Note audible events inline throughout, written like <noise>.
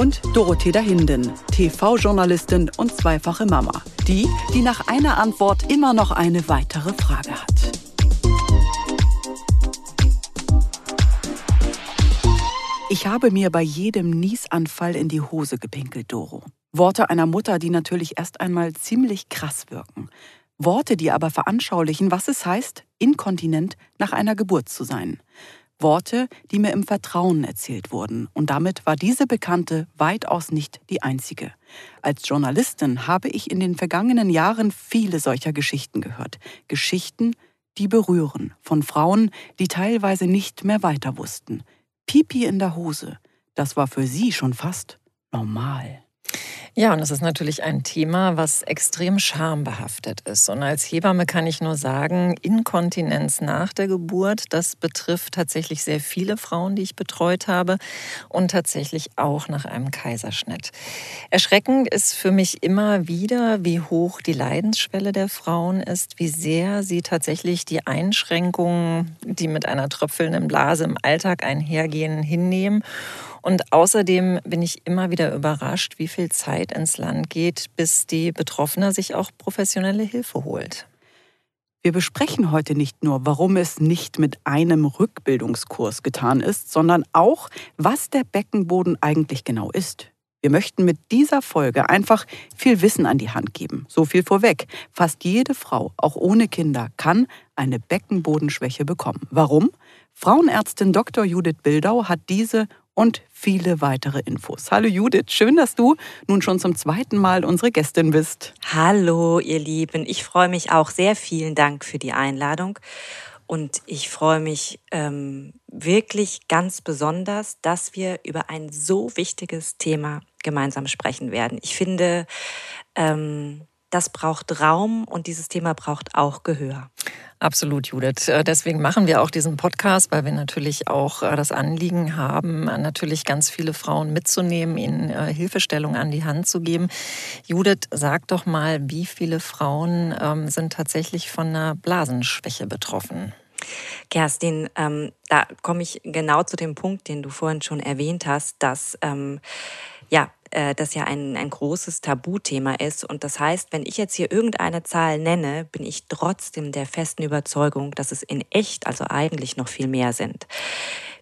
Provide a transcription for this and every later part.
und Dorothea Hinden, TV-Journalistin und zweifache Mama. Die, die nach einer Antwort immer noch eine weitere Frage hat. Ich habe mir bei jedem Niesanfall in die Hose gepinkelt, Doro. Worte einer Mutter, die natürlich erst einmal ziemlich krass wirken. Worte, die aber veranschaulichen, was es heißt, inkontinent nach einer Geburt zu sein. Worte, die mir im Vertrauen erzählt wurden, und damit war diese Bekannte weitaus nicht die einzige. Als Journalistin habe ich in den vergangenen Jahren viele solcher Geschichten gehört. Geschichten, die berühren, von Frauen, die teilweise nicht mehr weiter wussten. Pipi in der Hose, das war für sie schon fast normal. Ja, und es ist natürlich ein Thema, was extrem schambehaftet ist. Und als Hebamme kann ich nur sagen, Inkontinenz nach der Geburt, das betrifft tatsächlich sehr viele Frauen, die ich betreut habe und tatsächlich auch nach einem Kaiserschnitt. Erschreckend ist für mich immer wieder, wie hoch die Leidensschwelle der Frauen ist, wie sehr sie tatsächlich die Einschränkungen, die mit einer tröpfelnden Blase im Alltag einhergehen, hinnehmen und außerdem bin ich immer wieder überrascht, wie viel Zeit ins Land geht, bis die Betroffene sich auch professionelle Hilfe holt. Wir besprechen heute nicht nur, warum es nicht mit einem Rückbildungskurs getan ist, sondern auch, was der Beckenboden eigentlich genau ist. Wir möchten mit dieser Folge einfach viel Wissen an die Hand geben. So viel vorweg. Fast jede Frau, auch ohne Kinder, kann eine Beckenbodenschwäche bekommen. Warum? Frauenärztin Dr. Judith Bildau hat diese und viele weitere Infos. Hallo Judith, schön, dass du nun schon zum zweiten Mal unsere Gästin bist. Hallo ihr Lieben, ich freue mich auch sehr. Vielen Dank für die Einladung. Und ich freue mich ähm, wirklich ganz besonders, dass wir über ein so wichtiges Thema gemeinsam sprechen werden. Ich finde, ähm, das braucht Raum und dieses Thema braucht auch Gehör. Absolut, Judith. Äh, deswegen machen wir auch diesen Podcast, weil wir natürlich auch äh, das Anliegen haben, natürlich ganz viele Frauen mitzunehmen, ihnen äh, Hilfestellung an die Hand zu geben. Judith, sag doch mal, wie viele Frauen ähm, sind tatsächlich von einer Blasenschwäche betroffen? Kerstin, ähm, da komme ich genau zu dem Punkt, den du vorhin schon erwähnt hast, dass ähm, ja, äh, das ja ein, ein großes Tabuthema ist. Und das heißt, wenn ich jetzt hier irgendeine Zahl nenne, bin ich trotzdem der festen Überzeugung, dass es in echt also eigentlich noch viel mehr sind.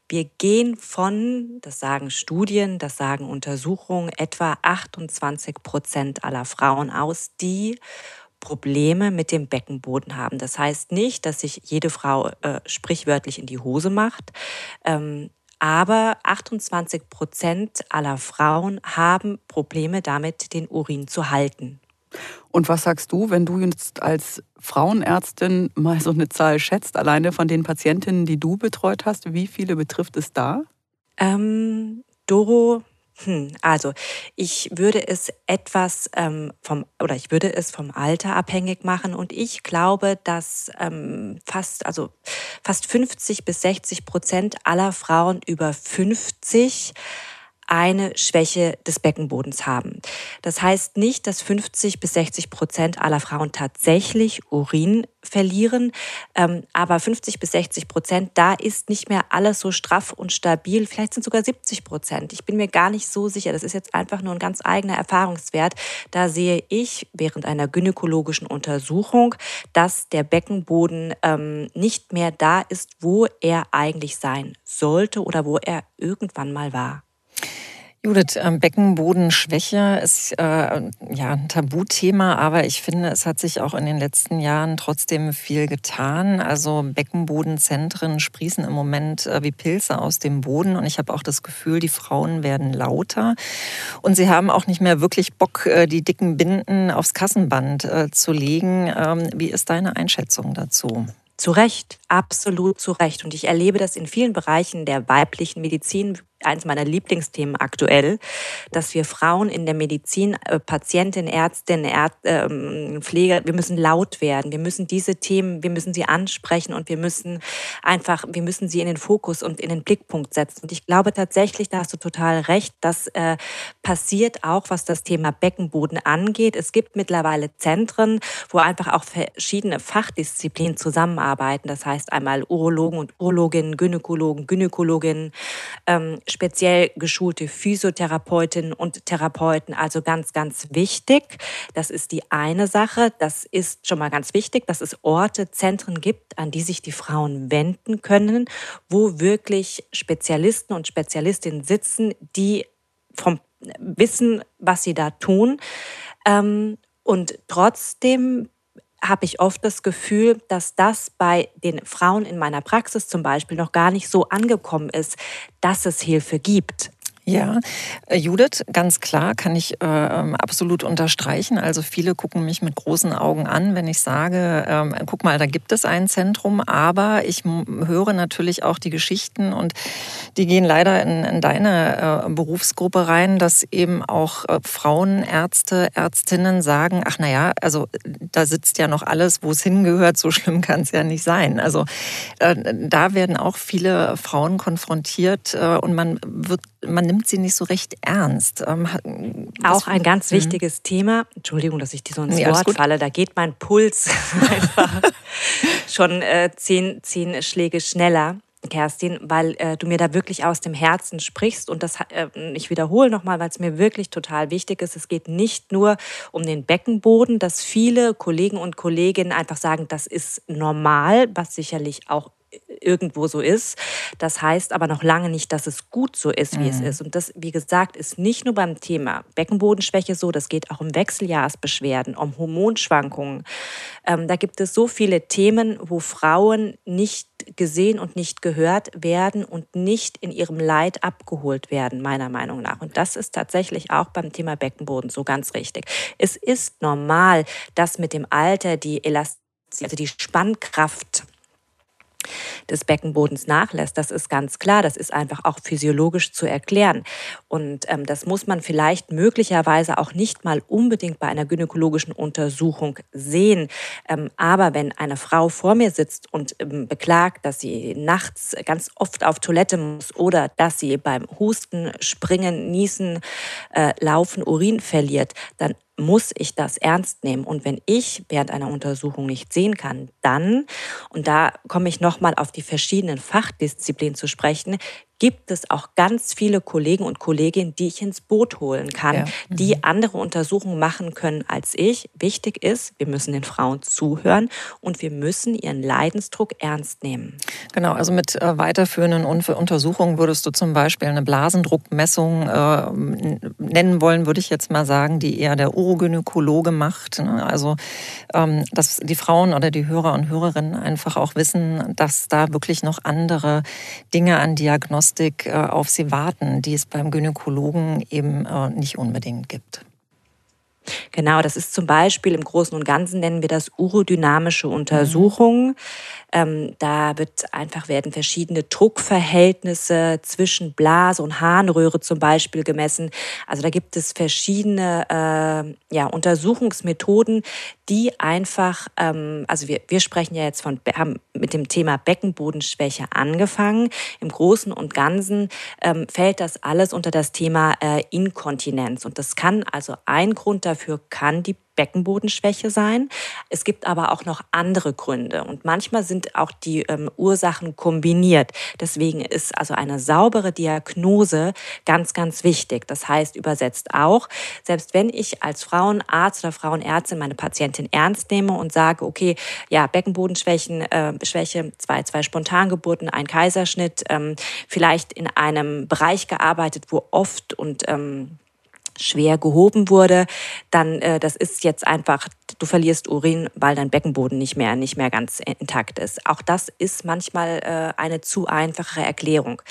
Wir gehen von, das sagen Studien, das sagen Untersuchungen, etwa 28 Prozent aller Frauen aus, die Probleme mit dem Beckenboden haben. Das heißt nicht, dass sich jede Frau äh, sprichwörtlich in die Hose macht. Ähm, aber 28 Prozent aller Frauen haben Probleme damit, den Urin zu halten. Und was sagst du, wenn du jetzt als Frauenärztin mal so eine Zahl schätzt, alleine von den Patientinnen, die du betreut hast, wie viele betrifft es da? Ähm, Doro, hm, also ich würde es etwas ähm, vom oder ich würde es vom Alter abhängig machen und ich glaube, dass ähm, fast also fast 50 bis 60 Prozent aller Frauen über 50 eine Schwäche des Beckenbodens haben. Das heißt nicht, dass 50 bis 60 Prozent aller Frauen tatsächlich Urin verlieren, ähm, aber 50 bis 60 Prozent, da ist nicht mehr alles so straff und stabil. Vielleicht sind sogar 70 Prozent. Ich bin mir gar nicht so sicher. Das ist jetzt einfach nur ein ganz eigener Erfahrungswert. Da sehe ich während einer gynäkologischen Untersuchung, dass der Beckenboden ähm, nicht mehr da ist, wo er eigentlich sein sollte oder wo er irgendwann mal war. Judith, ähm, Beckenbodenschwäche ist äh, ja ein Tabuthema, aber ich finde, es hat sich auch in den letzten Jahren trotzdem viel getan. Also Beckenbodenzentren sprießen im Moment äh, wie Pilze aus dem Boden und ich habe auch das Gefühl, die Frauen werden lauter und sie haben auch nicht mehr wirklich Bock, äh, die dicken Binden aufs Kassenband äh, zu legen. Ähm, wie ist deine Einschätzung dazu? Zu Recht, absolut zu Recht. Und ich erlebe das in vielen Bereichen der weiblichen Medizin, eins meiner Lieblingsthemen aktuell, dass wir Frauen in der Medizin, äh, Patientin, Ärztin, Ärzt, äh, Pfleger, wir müssen laut werden. Wir müssen diese Themen, wir müssen sie ansprechen und wir müssen einfach, wir müssen sie in den Fokus und in den Blickpunkt setzen. Und ich glaube tatsächlich, da hast du total recht, das äh, passiert auch, was das Thema Beckenboden angeht. Es gibt mittlerweile Zentren, wo einfach auch verschiedene Fachdisziplinen zusammenarbeiten. Das heißt einmal Urologen und Urologinnen, Gynäkologen, Gynäkologinnen, ähm, speziell geschulte Physiotherapeutinnen und Therapeuten. Also ganz, ganz wichtig. Das ist die eine Sache. Das ist schon mal ganz wichtig, dass es Orte, Zentren gibt, an die sich die Frauen wenden können, wo wirklich Spezialisten und Spezialistinnen sitzen, die vom wissen, was sie da tun. Ähm, und trotzdem habe ich oft das Gefühl, dass das bei den Frauen in meiner Praxis zum Beispiel noch gar nicht so angekommen ist, dass es Hilfe gibt. Ja, äh, Judith, ganz klar kann ich äh, ähm, absolut unterstreichen. Also viele gucken mich mit großen Augen an, wenn ich sage, ähm, guck mal, da gibt es ein Zentrum, aber ich höre natürlich auch die Geschichten und die gehen leider in, in deine äh, Berufsgruppe rein, dass eben auch äh, Frauen, Ärzte, Ärztinnen sagen, ach naja, also da sitzt ja noch alles, wo es hingehört, so schlimm kann es ja nicht sein. Also äh, da werden auch viele Frauen konfrontiert äh, und man wird man nimmt sie nicht so recht ernst. Ähm, auch ein ganz mhm. wichtiges Thema. Entschuldigung, dass ich dir so ins nee, Wort falle. Da geht mein Puls <laughs> einfach schon äh, zehn, zehn Schläge schneller. Kerstin, weil äh, du mir da wirklich aus dem Herzen sprichst und das äh, ich wiederhole nochmal, weil es mir wirklich total wichtig ist. Es geht nicht nur um den Beckenboden, dass viele Kollegen und Kolleginnen einfach sagen, das ist normal, was sicherlich auch irgendwo so ist. Das heißt aber noch lange nicht, dass es gut so ist, wie mhm. es ist. Und das, wie gesagt, ist nicht nur beim Thema Beckenbodenschwäche so, das geht auch um Wechseljahrsbeschwerden, um Hormonschwankungen. Ähm, da gibt es so viele Themen, wo Frauen nicht gesehen und nicht gehört werden und nicht in ihrem Leid abgeholt werden, meiner Meinung nach. Und das ist tatsächlich auch beim Thema Beckenboden so ganz richtig. Es ist normal, dass mit dem Alter die Elastizität, also die Spannkraft des Beckenbodens nachlässt. Das ist ganz klar. Das ist einfach auch physiologisch zu erklären. Und ähm, das muss man vielleicht möglicherweise auch nicht mal unbedingt bei einer gynäkologischen Untersuchung sehen. Ähm, aber wenn eine Frau vor mir sitzt und ähm, beklagt, dass sie nachts ganz oft auf Toilette muss oder dass sie beim Husten, Springen, Niesen, äh, Laufen Urin verliert, dann muss ich das ernst nehmen. Und wenn ich während einer Untersuchung nicht sehen kann, dann, und da komme ich nochmal auf die verschiedenen Fachdisziplinen zu sprechen, gibt es auch ganz viele Kollegen und Kolleginnen, die ich ins Boot holen kann, ja. mhm. die andere Untersuchungen machen können als ich. Wichtig ist, wir müssen den Frauen zuhören und wir müssen ihren Leidensdruck ernst nehmen. Genau, also mit äh, weiterführenden Untersuchungen würdest du zum Beispiel eine Blasendruckmessung äh, nennen wollen, würde ich jetzt mal sagen, die eher der Urogynäkologe macht. Ne? Also, ähm, dass die Frauen oder die Hörer und Hörerinnen einfach auch wissen, dass da wirklich noch andere Dinge an Diagnostik Diagnostik äh, auf sie warten, die es beim Gynäkologen eben äh, nicht unbedingt gibt. Genau, das ist zum Beispiel im Großen und Ganzen nennen wir das urodynamische Untersuchungen. Mhm. Da wird einfach werden verschiedene Druckverhältnisse zwischen Blase und Harnröhre zum Beispiel gemessen. Also da gibt es verschiedene äh, ja, Untersuchungsmethoden, die einfach, ähm, also wir, wir sprechen ja jetzt von, haben mit dem Thema Beckenbodenschwäche angefangen. Im Großen und Ganzen ähm, fällt das alles unter das Thema äh, Inkontinenz. Und das kann also ein Grund dafür kann die Beckenbodenschwäche sein. Es gibt aber auch noch andere Gründe und manchmal sind auch die ähm, Ursachen kombiniert. Deswegen ist also eine saubere Diagnose ganz, ganz wichtig. Das heißt übersetzt auch, selbst wenn ich als Frauenarzt oder Frauenärztin meine Patientin ernst nehme und sage, okay, ja, Beckenbodenschwächen, äh, Schwäche, zwei, zwei Spontangeburten, ein Kaiserschnitt, ähm, vielleicht in einem Bereich gearbeitet, wo oft und ähm, schwer gehoben wurde, dann äh, das ist jetzt einfach, du verlierst Urin, weil dein Beckenboden nicht mehr, nicht mehr ganz intakt ist. Auch das ist manchmal äh, eine zu einfache Erklärung.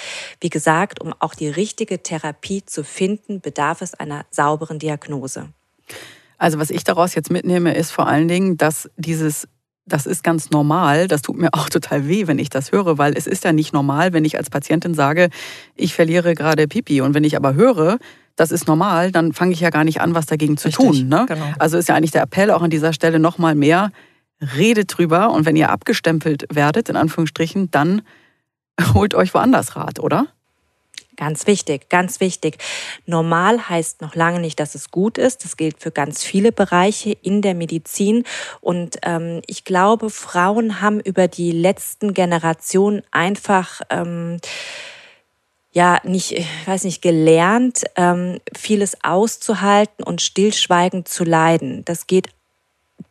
Wie gesagt, um auch die richtige Therapie zu finden, bedarf es einer sauberen Diagnose. Also was ich daraus jetzt mitnehme, ist vor allen Dingen, dass dieses das ist ganz normal. Das tut mir <laughs> auch total weh, wenn ich das höre, weil es ist ja nicht normal, wenn ich als Patientin sage, ich verliere gerade Pipi. Und wenn ich aber höre, das ist normal, dann fange ich ja gar nicht an, was dagegen zu Richtig, tun. Ne? Genau. Also ist ja eigentlich der Appell auch an dieser Stelle nochmal mehr, redet drüber und wenn ihr abgestempelt werdet, in Anführungsstrichen, dann <laughs> holt euch woanders Rat, oder? Ganz wichtig, ganz wichtig. Normal heißt noch lange nicht, dass es gut ist. Das gilt für ganz viele Bereiche in der Medizin. Und ähm, ich glaube, Frauen haben über die letzten Generationen einfach ähm, ja nicht, ich weiß nicht, gelernt, ähm, vieles auszuhalten und stillschweigend zu leiden. Das geht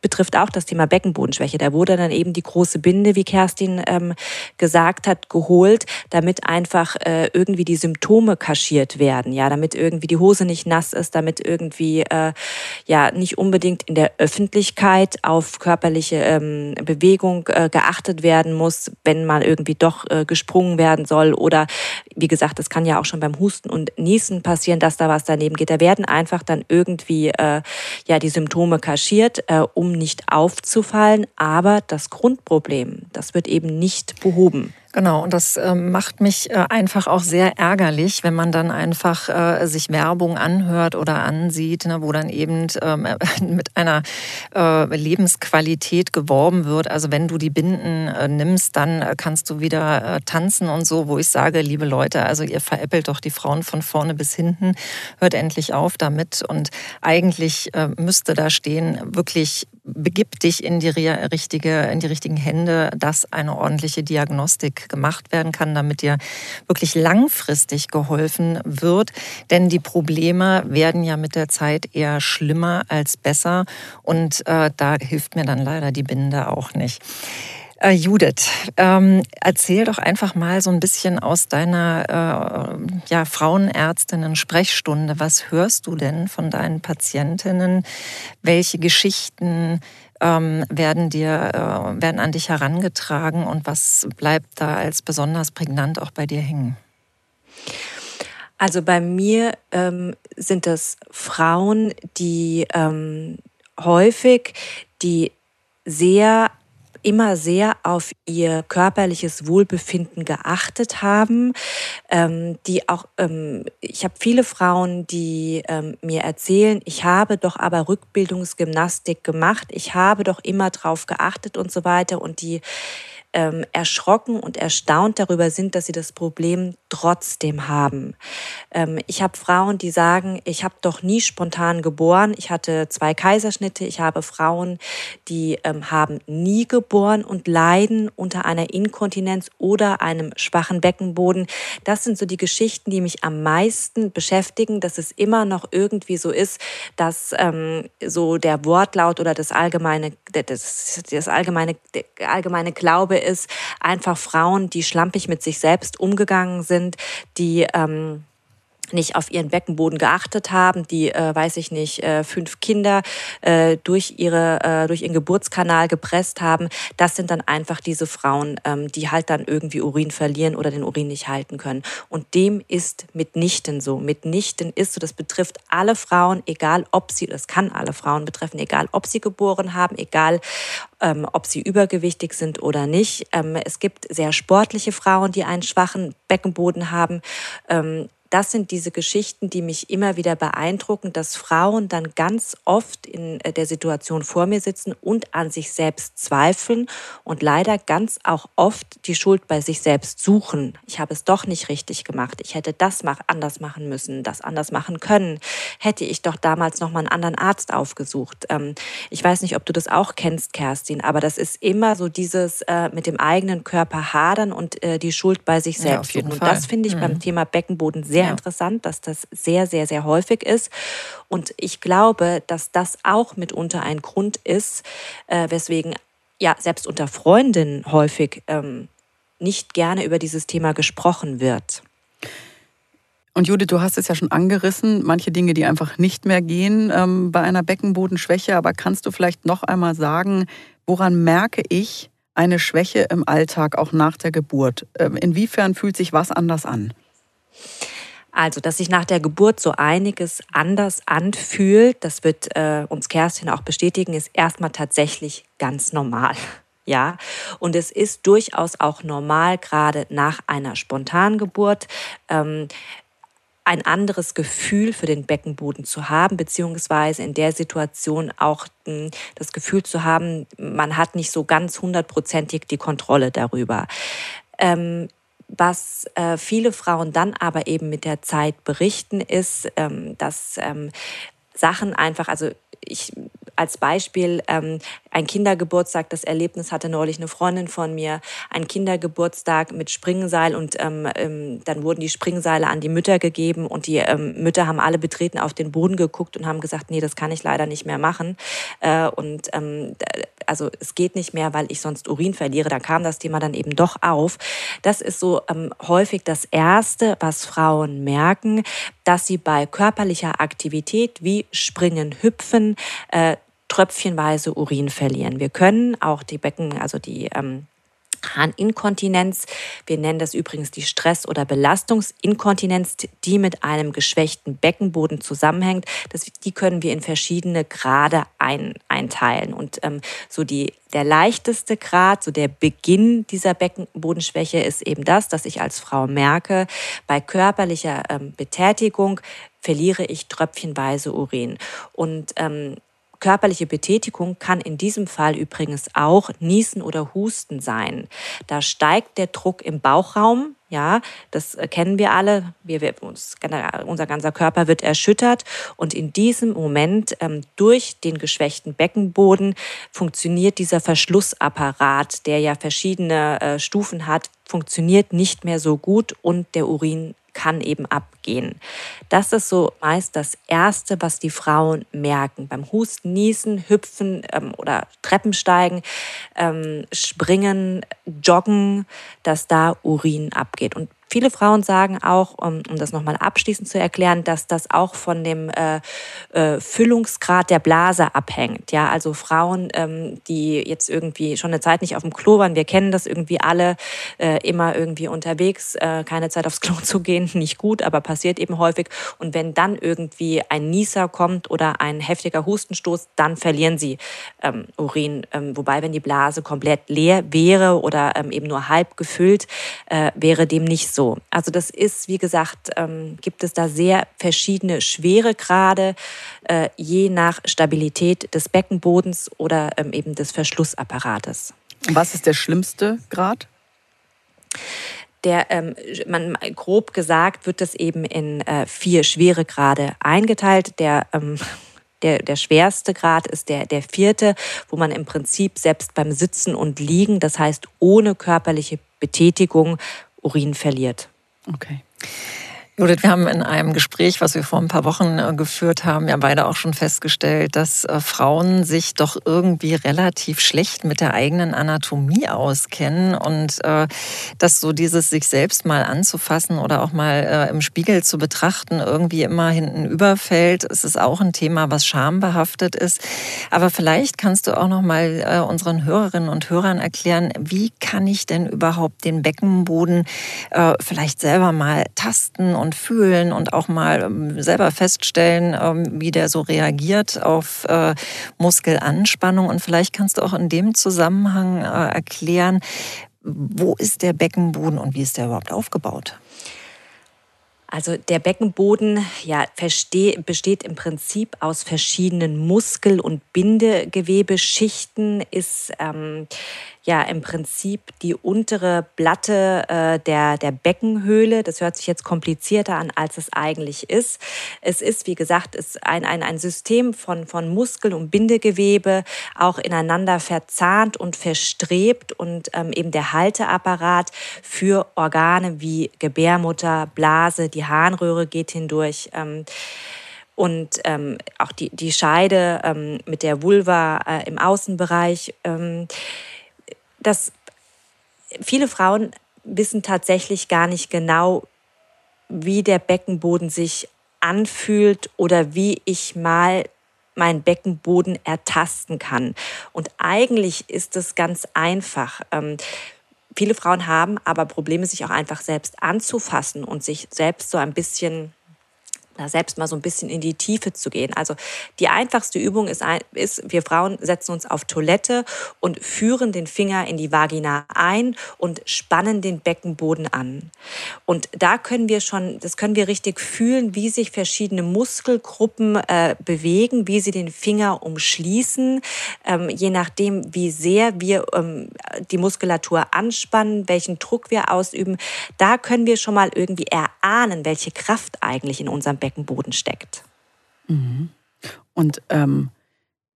betrifft auch das Thema Beckenbodenschwäche. Da wurde dann eben die große Binde, wie Kerstin ähm, gesagt hat, geholt, damit einfach äh, irgendwie die Symptome kaschiert werden, ja, damit irgendwie die Hose nicht nass ist, damit irgendwie äh, ja nicht unbedingt in der Öffentlichkeit auf körperliche ähm, Bewegung äh, geachtet werden muss, wenn mal irgendwie doch äh, gesprungen werden soll oder wie gesagt, das kann ja auch schon beim Husten und Niesen passieren, dass da was daneben geht. Da werden einfach dann irgendwie äh, ja die Symptome kaschiert, äh, um nicht aufzufallen. Aber das Grundproblem, das wird eben nicht behoben. Genau, und das äh, macht mich äh, einfach auch sehr ärgerlich, wenn man dann einfach äh, sich Werbung anhört oder ansieht, ne, wo dann eben ähm, <laughs> mit einer äh, Lebensqualität geworben wird. Also wenn du die Binden äh, nimmst, dann äh, kannst du wieder tanzen und so, wo ich sage, liebe Leute, also ihr veräppelt doch die Frauen von vorne bis hinten, hört endlich auf damit. Und eigentlich müsste da stehen, wirklich begib dich in die richtige, in die richtigen Hände, dass eine ordentliche Diagnostik gemacht werden kann, damit dir wirklich langfristig geholfen wird. Denn die Probleme werden ja mit der Zeit eher schlimmer als besser. Und äh, da hilft mir dann leider die Binde auch nicht. Äh, Judith, ähm, erzähl doch einfach mal so ein bisschen aus deiner äh, ja, Frauenärztinnen-Sprechstunde. Was hörst du denn von deinen Patientinnen? Welche Geschichten ähm, werden dir, äh, werden an dich herangetragen und was bleibt da als besonders prägnant auch bei dir hängen? Also bei mir ähm, sind das Frauen, die ähm, häufig die sehr immer sehr auf ihr körperliches Wohlbefinden geachtet haben, ähm, die auch, ähm, ich habe viele Frauen, die ähm, mir erzählen, ich habe doch aber Rückbildungsgymnastik gemacht, ich habe doch immer drauf geachtet und so weiter und die ähm, erschrocken und erstaunt darüber sind, dass sie das Problem trotzdem haben. Ähm, ich habe Frauen, die sagen, ich habe doch nie spontan geboren, ich hatte zwei Kaiserschnitte, ich habe Frauen, die ähm, haben nie geboren und leiden unter einer Inkontinenz oder einem schwachen Beckenboden. Das sind so die Geschichten, die mich am meisten beschäftigen, dass es immer noch irgendwie so ist, dass ähm, so der Wortlaut oder das allgemeine, das, das allgemeine, der allgemeine Glaube ist, einfach Frauen, die schlampig mit sich selbst umgegangen sind, die ähm, nicht auf ihren Beckenboden geachtet haben, die, äh, weiß ich nicht, äh, fünf Kinder äh, durch, ihre, äh, durch ihren Geburtskanal gepresst haben, das sind dann einfach diese Frauen, ähm, die halt dann irgendwie Urin verlieren oder den Urin nicht halten können. Und dem ist mitnichten so. Mitnichten ist so, das betrifft alle Frauen, egal ob sie, das kann alle Frauen betreffen, egal ob sie geboren haben, egal ähm, ob sie übergewichtig sind oder nicht. Ähm, es gibt sehr sportliche Frauen, die einen schwachen Beckenboden haben. Ähm, das sind diese Geschichten, die mich immer wieder beeindrucken, dass Frauen dann ganz oft in äh, der Situation vor mir sitzen und an sich selbst zweifeln und leider ganz auch oft die Schuld bei sich selbst suchen. Ich habe es doch nicht richtig gemacht. Ich hätte das anders machen müssen, das anders machen können. Hätte ich doch damals noch mal einen anderen Arzt aufgesucht. Ähm, ich weiß nicht, ob du das auch kennst, Kerstin, aber das ist immer so dieses äh, mit dem eigenen Körper hadern und äh, die Schuld bei sich selbst ja, suchen. Und das finde ich mhm. beim Thema Beckenboden sehr sehr ja. interessant, dass das sehr, sehr, sehr häufig ist. Und ich glaube, dass das auch mitunter ein Grund ist, äh, weswegen ja selbst unter Freundinnen häufig ähm, nicht gerne über dieses Thema gesprochen wird. Und Judith, du hast es ja schon angerissen, manche Dinge, die einfach nicht mehr gehen ähm, bei einer Beckenbodenschwäche. Aber kannst du vielleicht noch einmal sagen, woran merke ich eine Schwäche im Alltag auch nach der Geburt? Ähm, inwiefern fühlt sich was anders an? Also, dass sich nach der Geburt so einiges anders anfühlt, das wird äh, uns Kerstin auch bestätigen, ist erstmal tatsächlich ganz normal. <laughs> Ja, und es ist durchaus auch normal, gerade nach einer Spontangeburt, ähm, ein anderes Gefühl für den Beckenboden zu haben, beziehungsweise in der Situation auch hm, das Gefühl zu haben, man hat nicht so ganz hundertprozentig die Kontrolle darüber. Ähm, was äh, viele Frauen dann aber eben mit der Zeit berichten, ist, ähm, dass ähm, Sachen einfach, also ich als Beispiel ähm, ein Kindergeburtstag, das Erlebnis hatte neulich eine Freundin von mir, ein Kindergeburtstag mit Springseil und ähm, ähm, dann wurden die Springseile an die Mütter gegeben und die ähm, Mütter haben alle betreten auf den Boden geguckt und haben gesagt, nee, das kann ich leider nicht mehr machen. Äh, und ähm, also es geht nicht mehr, weil ich sonst Urin verliere. Da kam das Thema dann eben doch auf. Das ist so ähm, häufig das Erste, was Frauen merken, dass sie bei körperlicher Aktivität wie Springen, Hüpfen, äh, tröpfchenweise Urin verlieren. Wir können auch die Becken, also die ähm, Harninkontinenz. Wir nennen das übrigens die Stress- oder Belastungsinkontinenz, die mit einem geschwächten Beckenboden zusammenhängt. Das, die können wir in verschiedene Grade ein, einteilen. Und ähm, so die, der leichteste Grad, so der Beginn dieser Beckenbodenschwäche ist eben das, dass ich als Frau merke, bei körperlicher ähm, Betätigung verliere ich tröpfchenweise Urin. Und ähm, Körperliche Betätigung kann in diesem Fall übrigens auch Niesen oder Husten sein. Da steigt der Druck im Bauchraum, ja, das kennen wir alle. Wir, wir, uns, unser ganzer Körper wird erschüttert und in diesem Moment ähm, durch den geschwächten Beckenboden funktioniert dieser Verschlussapparat, der ja verschiedene äh, Stufen hat, funktioniert nicht mehr so gut und der Urin kann eben abgehen. Das ist so meist das Erste, was die Frauen merken. Beim Husten, Niesen, Hüpfen ähm, oder Treppensteigen, ähm, Springen, Joggen, dass da Urin abgeht. Und Viele Frauen sagen auch, um, um das nochmal abschließend zu erklären, dass das auch von dem äh, äh, Füllungsgrad der Blase abhängt. Ja, also Frauen, ähm, die jetzt irgendwie schon eine Zeit nicht auf dem Klo waren, wir kennen das irgendwie alle, äh, immer irgendwie unterwegs, äh, keine Zeit aufs Klo <laughs> zu gehen, nicht gut, aber passiert eben häufig. Und wenn dann irgendwie ein Nieser kommt oder ein heftiger Hustenstoß, dann verlieren sie ähm, Urin. Ähm, wobei, wenn die Blase komplett leer wäre oder ähm, eben nur halb gefüllt, äh, wäre dem nicht so. Also das ist, wie gesagt, ähm, gibt es da sehr verschiedene Schweregrade, äh, je nach Stabilität des Beckenbodens oder ähm, eben des Verschlussapparates. Was ist der schlimmste Grad? Der, ähm, man, grob gesagt wird das eben in äh, vier Schweregrade eingeteilt. Der ähm, der, der schwerste Grad ist der, der vierte, wo man im Prinzip selbst beim Sitzen und Liegen, das heißt ohne körperliche Betätigung, Urin verliert. Okay. Judith, wir haben in einem Gespräch, was wir vor ein paar Wochen äh, geführt haben, ja beide auch schon festgestellt, dass äh, Frauen sich doch irgendwie relativ schlecht mit der eigenen Anatomie auskennen und äh, dass so dieses sich selbst mal anzufassen oder auch mal im Spiegel zu betrachten irgendwie immer hinten überfällt. Es ist auch ein Thema, was schambehaftet ist. Aber vielleicht kannst du auch noch mal unseren Hörerinnen und Hörern erklären, wie kann ich denn überhaupt den Beckenboden vielleicht selber mal tasten und fühlen und auch mal ähm, selber feststellen, ähm, wie der so reagiert auf äh, Muskelanspannung. Und vielleicht kannst du auch in dem Zusammenhang äh, erklären, wo ist der Beckenboden und wie ist der überhaupt aufgebaut? Also der Beckenboden ja, besteht im Prinzip aus verschiedenen Muskel- und Bindegewebeschichten, ist ähm, ja im Prinzip die untere Platte äh, der, der Beckenhöhle. Das hört sich jetzt komplizierter an, als es eigentlich ist. Es ist, wie gesagt, ist ein, ein, ein System von, von Muskel- und Bindegewebe, auch ineinander verzahnt und verstrebt und ähm, eben der Halteapparat für Organe wie Gebärmutter, Blase, die Harnröhre geht hindurch. Ähm, und ähm, auch die, die Scheide ähm, mit der Vulva äh, im Außenbereich. Ähm, dass viele Frauen wissen tatsächlich gar nicht genau, wie der Beckenboden sich anfühlt oder wie ich mal meinen Beckenboden ertasten kann. Und eigentlich ist es ganz einfach. Ähm, viele Frauen haben aber Probleme, sich auch einfach selbst anzufassen und sich selbst so ein bisschen da selbst mal so ein bisschen in die Tiefe zu gehen. Also die einfachste Übung ist, ist, wir Frauen setzen uns auf Toilette und führen den Finger in die Vagina ein und spannen den Beckenboden an. Und da können wir schon, das können wir richtig fühlen, wie sich verschiedene Muskelgruppen äh, bewegen, wie sie den Finger umschließen, ähm, je nachdem, wie sehr wir ähm, die Muskulatur anspannen, welchen Druck wir ausüben. Da können wir schon mal irgendwie erahnen, welche Kraft eigentlich in unserem Beckenboden Beckenboden steckt. Mhm. Und ähm,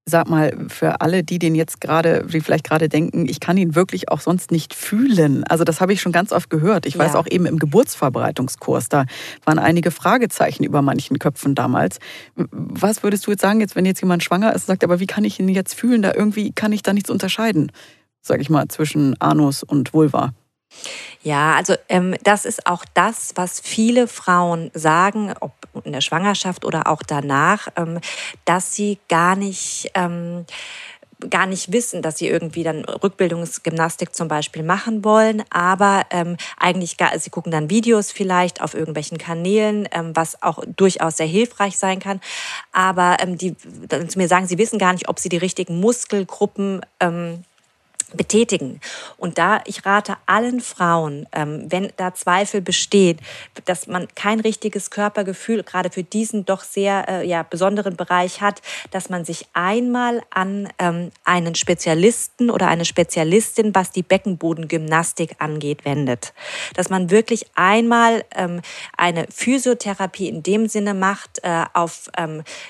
sag mal, für alle, die den jetzt gerade, die vielleicht gerade denken, ich kann ihn wirklich auch sonst nicht fühlen. Also das habe ich schon ganz oft gehört. Ich ja. weiß auch eben im Geburtsvorbereitungskurs, da waren einige Fragezeichen über manchen Köpfen damals. Was würdest du jetzt sagen, jetzt wenn jetzt jemand schwanger ist und sagt, aber wie kann ich ihn jetzt fühlen? Da irgendwie kann ich da nichts unterscheiden, sage ich mal, zwischen Anus und Vulva. Ja, also ähm, das ist auch das, was viele Frauen sagen, ob in der Schwangerschaft oder auch danach, ähm, dass sie gar nicht ähm, gar nicht wissen, dass sie irgendwie dann Rückbildungsgymnastik zum Beispiel machen wollen, aber ähm, eigentlich gar, sie gucken dann Videos vielleicht auf irgendwelchen Kanälen, ähm, was auch durchaus sehr hilfreich sein kann, aber ähm, die zu mir sagen, sie wissen gar nicht, ob sie die richtigen Muskelgruppen ähm, betätigen. Und da, ich rate allen Frauen, ähm, wenn da Zweifel bestehen, dass man kein richtiges Körpergefühl gerade für diesen doch sehr äh, ja, besonderen Bereich hat, dass man sich einmal an ähm, einen Spezialisten oder eine Spezialistin, was die Beckenbodengymnastik angeht, wendet. Dass man wirklich einmal ähm, eine Physiotherapie in dem Sinne macht, äh, auf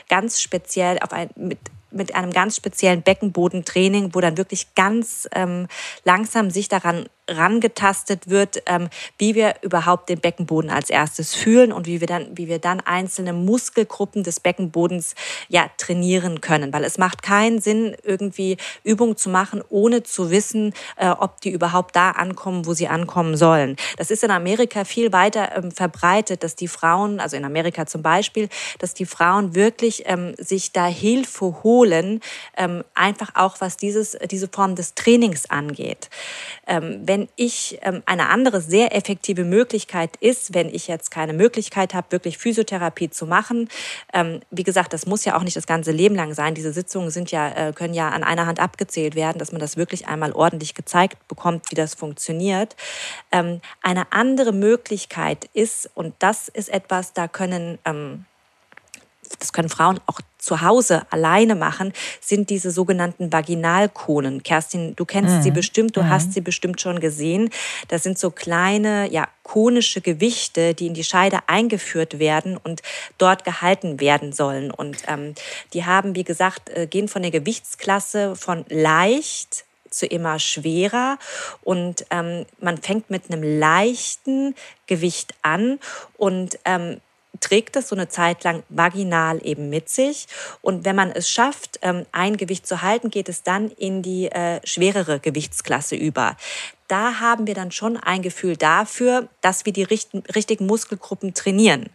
ganz speziell, auf ein, mit mit einem ganz speziellen Beckenbodentraining, wo dann wirklich ganz ähm, langsam sich daran rangetastet wird, ähm, wie wir überhaupt den Beckenboden als erstes fühlen und wie wir dann, wie wir dann einzelne Muskelgruppen des Beckenbodens ja trainieren können. Weil es macht keinen Sinn, irgendwie Übungen zu machen, ohne zu wissen, äh, ob die überhaupt da ankommen, wo sie ankommen sollen. Das ist in Amerika viel weiter ähm, verbreitet, dass die Frauen, also in Amerika zum Beispiel, dass die Frauen wirklich ähm, sich da Hilfe holen, ähm, einfach auch was dieses, diese Form des Trainings angeht. Ähm, wenn ich ähm, eine andere sehr effektive Möglichkeit ist, wenn ich jetzt keine Möglichkeit habe, wirklich Physiotherapie zu machen. Ähm, wie gesagt, das muss ja auch nicht das ganze Leben lang sein. Diese Sitzungen sind ja, äh, können ja an einer Hand abgezählt werden, dass man das wirklich einmal ordentlich gezeigt bekommt, wie das funktioniert. Ähm, eine andere Möglichkeit ist, und das ist etwas, da können ähm, das können Frauen auch zu Hause alleine machen, sind diese sogenannten Vaginalkonen. Kerstin, du kennst mhm. sie bestimmt, du mhm. hast sie bestimmt schon gesehen. Das sind so kleine, ja, konische Gewichte, die in die Scheide eingeführt werden und dort gehalten werden sollen. Und ähm, die haben, wie gesagt, äh, gehen von der Gewichtsklasse von leicht zu immer schwerer und ähm, man fängt mit einem leichten Gewicht an und ähm, trägt es so eine Zeit lang vaginal eben mit sich. Und wenn man es schafft, ähm, ein Gewicht zu halten, geht es dann in die äh, schwerere Gewichtsklasse über. Da haben wir dann schon ein Gefühl dafür, dass wir die richtigen Muskelgruppen trainieren.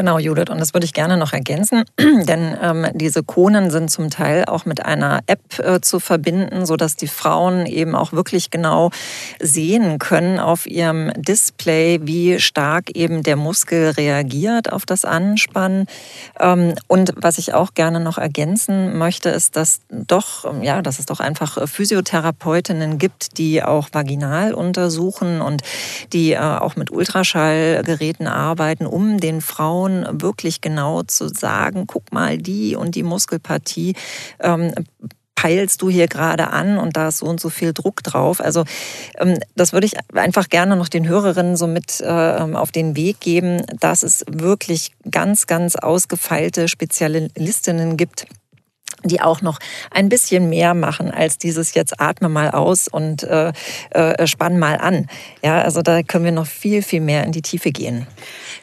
Genau, Judith, und das würde ich gerne noch ergänzen, <clears throat> denn ähm, diese Konen sind zum Teil auch mit einer App äh, zu verbinden, sodass die Frauen eben auch wirklich genau sehen können auf ihrem Display, wie stark eben der Muskel reagiert auf das Anspannen. Ähm, und was ich auch gerne noch ergänzen möchte, ist, dass doch, ja, dass es doch einfach Physiotherapeutinnen gibt, die auch vaginal untersuchen und die äh, auch mit Ultraschallgeräten arbeiten, um den Frauen Frauen wirklich genau zu sagen, guck mal, die und die Muskelpartie ähm, peilst du hier gerade an und da ist so und so viel Druck drauf. Also ähm, das würde ich einfach gerne noch den Hörerinnen so mit ähm, auf den Weg geben, dass es wirklich ganz, ganz ausgefeilte Spezialistinnen gibt, die auch noch ein bisschen mehr machen als dieses jetzt atme mal aus und äh, äh, spann mal an. Ja, also da können wir noch viel, viel mehr in die Tiefe gehen.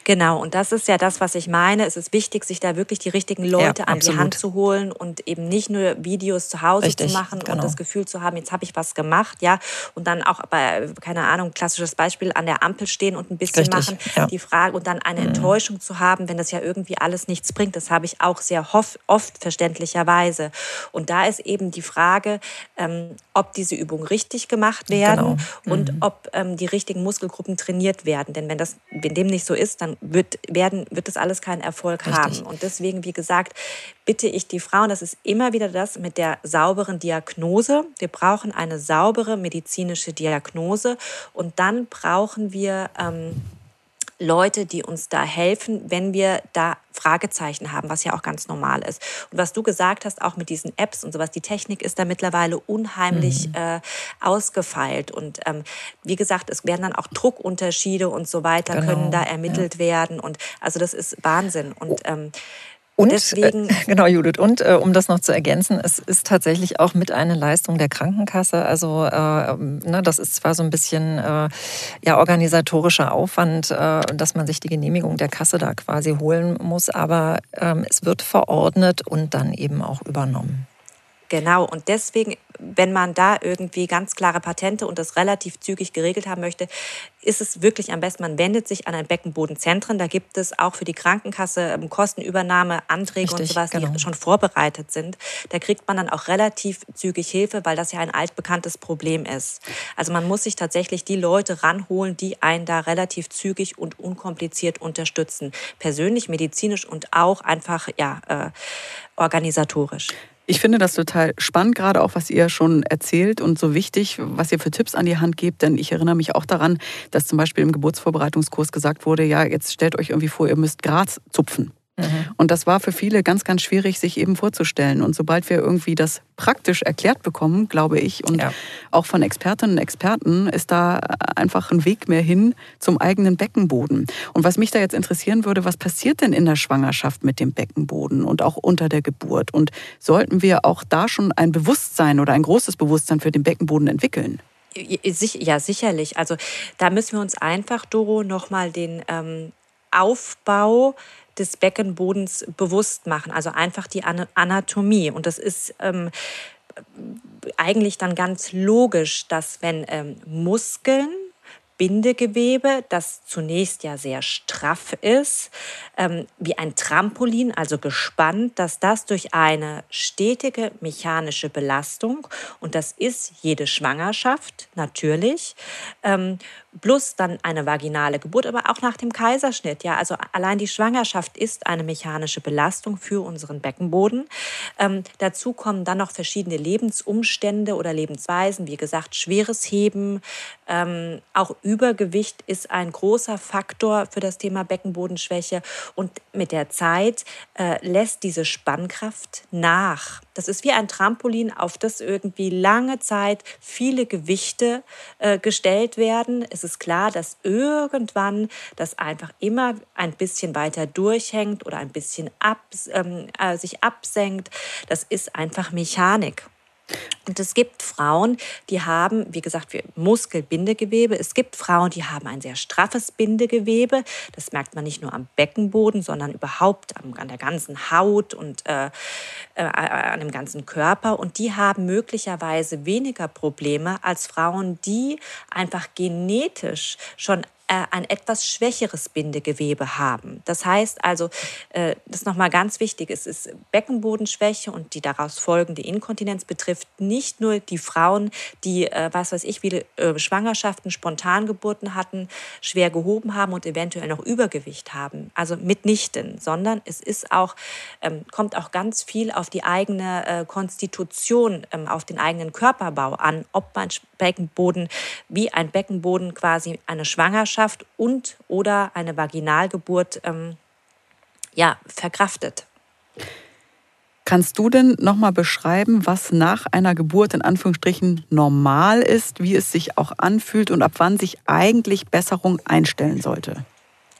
Genau, und das ist ja das, was ich meine. Es ist wichtig, sich da wirklich die richtigen Leute ja, an die Hand zu holen und eben nicht nur Videos zu Hause Richtig, zu machen genau. und das Gefühl zu haben, jetzt habe ich was gemacht, ja, und dann auch bei, keine Ahnung, klassisches Beispiel, an der Ampel stehen und ein bisschen Richtig, machen, ja. die Frage und dann eine mhm. Enttäuschung zu haben, wenn das ja irgendwie alles nichts bringt. Das habe ich auch sehr oft verständlicherweise Weise. Und da ist eben die Frage, ähm, ob diese Übungen richtig gemacht werden genau. und mhm. ob ähm, die richtigen Muskelgruppen trainiert werden. Denn wenn das, wenn dem nicht so ist, dann wird, werden, wird das alles keinen Erfolg richtig. haben. Und deswegen, wie gesagt, bitte ich die Frauen, das ist immer wieder das mit der sauberen Diagnose. Wir brauchen eine saubere medizinische Diagnose und dann brauchen wir ähm, Leute, die uns da helfen, wenn wir da Fragezeichen haben, was ja auch ganz normal ist. Und was du gesagt hast, auch mit diesen Apps und sowas, die Technik ist da mittlerweile unheimlich mhm. äh, ausgefeilt. Und ähm, wie gesagt, es werden dann auch Druckunterschiede und so weiter, genau. können da ermittelt ja. werden. Und also das ist Wahnsinn. Und ähm, und Deswegen, äh, <laughs> genau, Judith. Und äh, um das noch zu ergänzen, es ist tatsächlich auch mit einer Leistung der Krankenkasse. Also äh, ne, das ist zwar so ein bisschen äh, ja organisatorischer Aufwand, äh, dass man sich die Genehmigung der Kasse da quasi holen muss, aber ähm, es wird verordnet und dann eben auch übernommen. Genau, und deswegen, wenn man da irgendwie ganz klare Patente und das relativ zügig geregelt haben möchte, ist es wirklich am besten, man wendet sich an ein Beckenbodenzentren. Da gibt es auch für die Krankenkasse ähm, Kostenübernahme, Anträge Richtig, und sowas, genau. die schon vorbereitet sind. Da kriegt man dann auch relativ zügig Hilfe, weil das ja ein altbekanntes Problem ist. Also man muss sich tatsächlich die Leute ranholen, die einen da relativ zügig und unkompliziert unterstützen. Persönlich, medizinisch und auch einfach ja, äh, organisatorisch. Ich finde das total spannend, gerade auch, was ihr schon erzählt und so wichtig, was ihr für Tipps an die Hand gebt. Denn ich erinnere mich auch daran, dass zum Beispiel im Geburtsvorbereitungskurs gesagt wurde, ja, jetzt stellt euch irgendwie vor, ihr müsst Gras zupfen. Mhm. Und das war für viele ganz, ganz schwierig, sich eben vorzustellen. Und sobald wir irgendwie das praktisch erklärt bekommen, glaube ich, und ja. auch von Expertinnen und Experten, ist da einfach ein Weg mehr hin zum eigenen Beckenboden. Und was mich da jetzt interessieren würde, was passiert denn in der Schwangerschaft mit dem Beckenboden und auch unter der Geburt? Und sollten wir auch da schon ein Bewusstsein oder ein großes Bewusstsein für den Beckenboden entwickeln? Ja, sicherlich. Also da müssen wir uns einfach, Doro, nochmal den ähm, Aufbau des Beckenbodens bewusst machen, also einfach die Anatomie. Und das ist ähm, eigentlich dann ganz logisch, dass wenn ähm, Muskeln Bindegewebe, das zunächst ja sehr straff ist, ähm, wie ein Trampolin, also gespannt, dass das durch eine stetige mechanische Belastung, und das ist jede Schwangerschaft natürlich, ähm, plus dann eine vaginale Geburt, aber auch nach dem Kaiserschnitt. Ja, also allein die Schwangerschaft ist eine mechanische Belastung für unseren Beckenboden. Ähm, dazu kommen dann noch verschiedene Lebensumstände oder Lebensweisen, wie gesagt, schweres Heben, ähm, auch Übergewicht ist ein großer Faktor für das Thema Beckenbodenschwäche und mit der Zeit äh, lässt diese Spannkraft nach. Das ist wie ein Trampolin, auf das irgendwie lange Zeit viele Gewichte äh, gestellt werden. Es ist klar, dass irgendwann das einfach immer ein bisschen weiter durchhängt oder ein bisschen ab, ähm, äh, sich absenkt. Das ist einfach Mechanik. Und es gibt Frauen, die haben, wie gesagt, Muskelbindegewebe. Es gibt Frauen, die haben ein sehr straffes Bindegewebe. Das merkt man nicht nur am Beckenboden, sondern überhaupt an der ganzen Haut und äh, äh, an dem ganzen Körper. Und die haben möglicherweise weniger Probleme als Frauen, die einfach genetisch schon äh, ein etwas schwächeres Bindegewebe haben. Das heißt also, äh, das ist nochmal ganz wichtig, es ist Beckenbodenschwäche und die daraus folgende Inkontinenz betrifft nicht nur die Frauen, die, äh, was weiß ich, viele Schwangerschaften, Spontangeburten hatten, schwer gehoben haben und eventuell noch Übergewicht haben. Also mitnichten, sondern es ist auch, ähm, kommt auch ganz viel auf die eigene Konstitution, ähm, auf den eigenen Körperbau an, ob man Beckenboden, wie ein Beckenboden quasi eine Schwangerschaft und oder eine Vaginalgeburt ähm, ja, verkraftet. Kannst du denn nochmal beschreiben, was nach einer Geburt in Anführungsstrichen normal ist, wie es sich auch anfühlt und ab wann sich eigentlich Besserung einstellen sollte?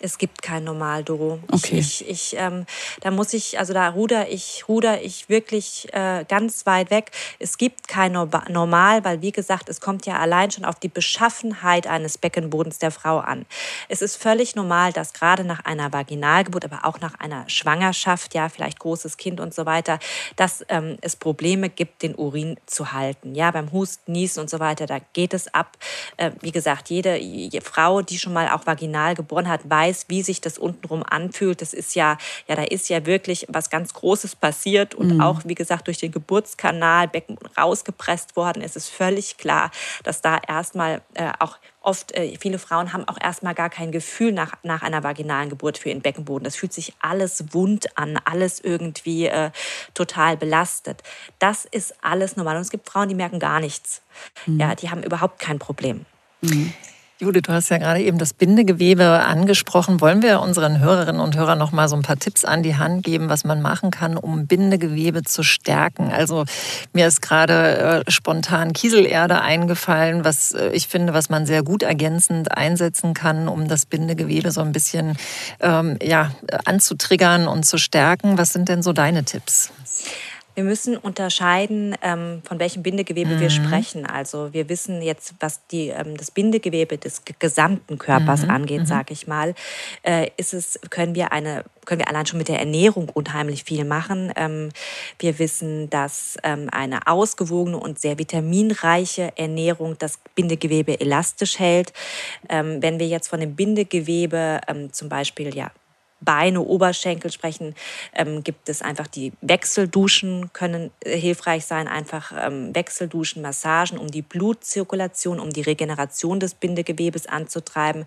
Es gibt kein Normaldoro. Okay. Ich, ich, ähm, da muss ich, also da ruder ich, ruder ich wirklich äh, ganz weit weg. Es gibt kein Normal, weil wie gesagt, es kommt ja allein schon auf die Beschaffenheit eines Beckenbodens der Frau an. Es ist völlig normal, dass gerade nach einer Vaginalgeburt, aber auch nach einer Schwangerschaft, ja, vielleicht großes Kind und so weiter, dass ähm, es Probleme gibt, den Urin zu halten. Ja, beim Husten, Niesen und so weiter, da geht es ab. Äh, wie gesagt, jede, jede Frau, die schon mal auch vaginal geboren hat, weiß, weiß, wie sich das untenrum anfühlt. Das ist ja, ja, da ist ja wirklich was ganz Großes passiert und mhm. auch, wie gesagt, durch den Geburtskanal Becken rausgepresst worden. Es ist völlig klar, dass da erstmal äh, auch oft, äh, viele Frauen haben auch erstmal gar kein Gefühl nach, nach einer vaginalen Geburt für ihren Beckenboden. Das fühlt sich alles wund an, alles irgendwie äh, total belastet. Das ist alles normal. Und es gibt Frauen, die merken gar nichts. Mhm. Ja, die haben überhaupt kein Problem. Mhm. Judith, du hast ja gerade eben das Bindegewebe angesprochen. Wollen wir unseren Hörerinnen und Hörern noch mal so ein paar Tipps an die Hand geben, was man machen kann, um Bindegewebe zu stärken? Also mir ist gerade äh, spontan Kieselerde eingefallen, was äh, ich finde, was man sehr gut ergänzend einsetzen kann, um das Bindegewebe so ein bisschen ähm, ja, anzutriggern und zu stärken. Was sind denn so deine Tipps? Wir müssen unterscheiden, ähm, von welchem Bindegewebe mhm. wir sprechen. Also wir wissen jetzt, was die, ähm, das Bindegewebe des gesamten Körpers mhm. angeht, mhm. sage ich mal, äh, ist es, können wir eine können wir allein schon mit der Ernährung unheimlich viel machen. Ähm, wir wissen, dass eine ausgewogene und sehr vitaminreiche Ernährung das Bindegewebe elastisch hält. Wenn wir jetzt von dem Bindegewebe zum Beispiel ja Beine, Oberschenkel sprechen, ähm, gibt es einfach die Wechselduschen können äh, hilfreich sein, einfach ähm, Wechselduschen, Massagen, um die Blutzirkulation, um die Regeneration des Bindegewebes anzutreiben.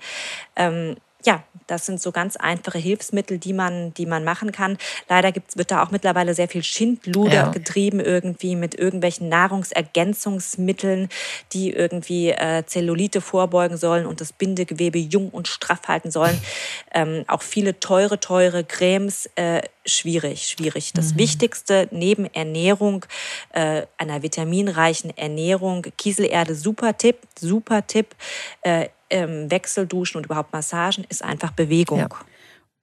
Ähm, ja, das sind so ganz einfache Hilfsmittel, die man, die man machen kann. Leider gibt's, wird da auch mittlerweile sehr viel Schindluder ja. getrieben, irgendwie mit irgendwelchen Nahrungsergänzungsmitteln, die irgendwie äh, Zellulite vorbeugen sollen und das Bindegewebe jung und straff halten sollen. <laughs> Ähm, auch viele teure, teure Cremes. Äh, schwierig, schwierig. Das mhm. Wichtigste neben Ernährung, äh, einer vitaminreichen Ernährung, Kieselerde, super Tipp, super Tipp. Äh, ähm, Wechselduschen und überhaupt Massagen ist einfach Bewegung. Ja.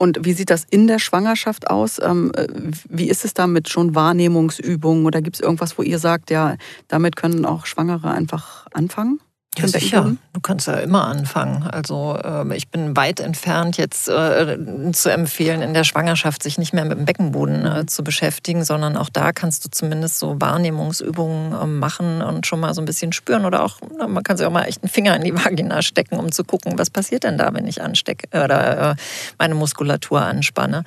Und wie sieht das in der Schwangerschaft aus? Ähm, äh, wie ist es damit schon Wahrnehmungsübungen oder gibt es irgendwas, wo ihr sagt, ja, damit können auch Schwangere einfach anfangen? Ja, sicher. Du kannst ja immer anfangen. Also äh, ich bin weit entfernt, jetzt äh, zu empfehlen, in der Schwangerschaft sich nicht mehr mit dem Beckenboden äh, zu beschäftigen, sondern auch da kannst du zumindest so Wahrnehmungsübungen ähm, machen und schon mal so ein bisschen spüren. Oder auch, man kann sich auch mal echt einen Finger in die Vagina stecken, um zu gucken, was passiert denn da, wenn ich anstecke oder äh, meine Muskulatur anspanne.